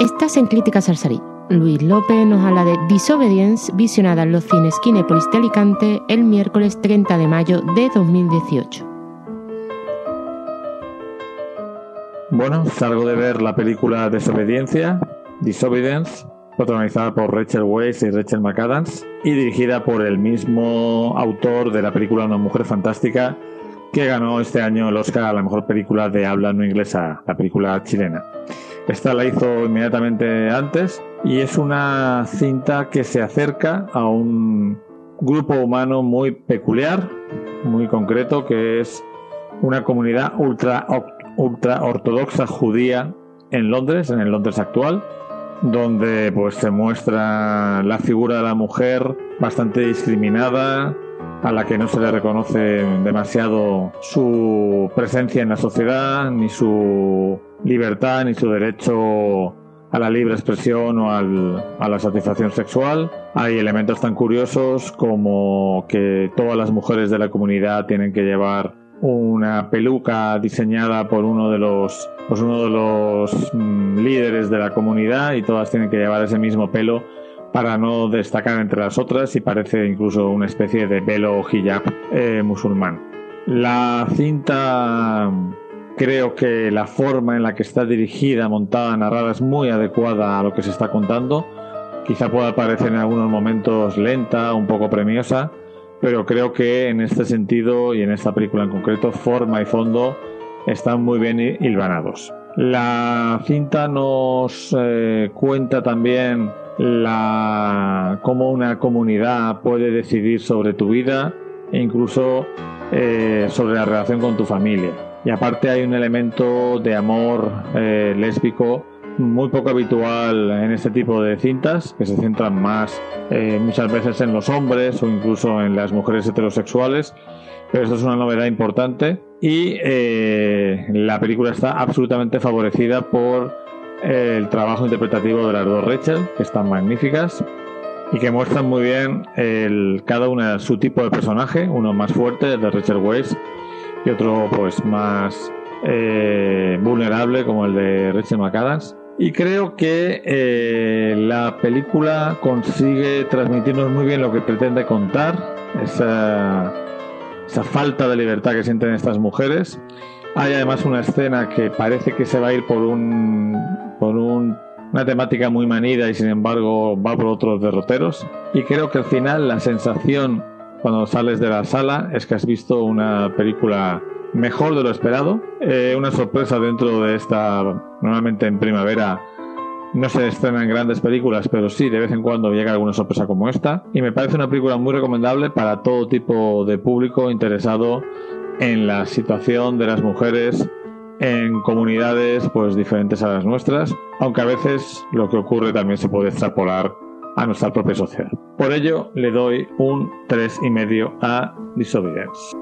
Estás en Crítica Sarsarí. Luis López nos habla de Disobedience, visionada en los cines Kinépolis de Alicante el miércoles 30 de mayo de 2018. Bueno, salgo de ver la película Desobediencia, Disobedience, protagonizada por Rachel Weisz y Rachel McAdams, y dirigida por el mismo autor de la película Una mujer fantástica, que ganó este año el Oscar a la mejor película de habla no inglesa, la película chilena. Esta la hizo inmediatamente antes y es una cinta que se acerca a un grupo humano muy peculiar, muy concreto, que es una comunidad ultra, ultra ortodoxa judía en Londres, en el Londres actual, donde pues se muestra la figura de la mujer bastante discriminada, a la que no se le reconoce demasiado su presencia en la sociedad, ni su libertad, ni su derecho a la libre expresión o al, a la satisfacción sexual. Hay elementos tan curiosos como que todas las mujeres de la comunidad tienen que llevar una peluca diseñada por uno de los pues uno de los mm, líderes de la comunidad y todas tienen que llevar ese mismo pelo para no destacar entre las otras y parece incluso una especie de velo hijab eh, musulmán. La cinta creo que la forma en la que está dirigida, montada, narrada es muy adecuada a lo que se está contando. Quizá pueda parecer en algunos momentos lenta, un poco premiosa, pero creo que en este sentido y en esta película en concreto, forma y fondo están muy bien hilvanados. La cinta nos eh, cuenta también la, cómo una comunidad puede decidir sobre tu vida e incluso eh, sobre la relación con tu familia. Y aparte hay un elemento de amor eh, lésbico muy poco habitual en este tipo de cintas, que se centran más eh, muchas veces en los hombres o incluso en las mujeres heterosexuales, pero esto es una novedad importante y la película está absolutamente favorecida por el trabajo interpretativo de las dos Rachel, que están magníficas y que muestran muy bien el, cada una su tipo de personaje, uno más fuerte, el de Rachel Weisz, y otro pues más eh, vulnerable como el de Rachel McAdams. Y creo que eh, la película consigue transmitirnos muy bien lo que pretende contar, esa, esa falta de libertad que sienten estas mujeres. Hay además una escena que parece que se va a ir por un por una temática muy manida y sin embargo va por otros derroteros. Y creo que al final la sensación cuando sales de la sala es que has visto una película mejor de lo esperado. Eh, una sorpresa dentro de esta, normalmente en primavera no se estrenan grandes películas, pero sí de vez en cuando llega alguna sorpresa como esta. Y me parece una película muy recomendable para todo tipo de público interesado en la situación de las mujeres en comunidades pues diferentes a las nuestras, aunque a veces lo que ocurre también se puede extrapolar a nuestra propia sociedad. Por ello le doy un 3,5 a Disobedience.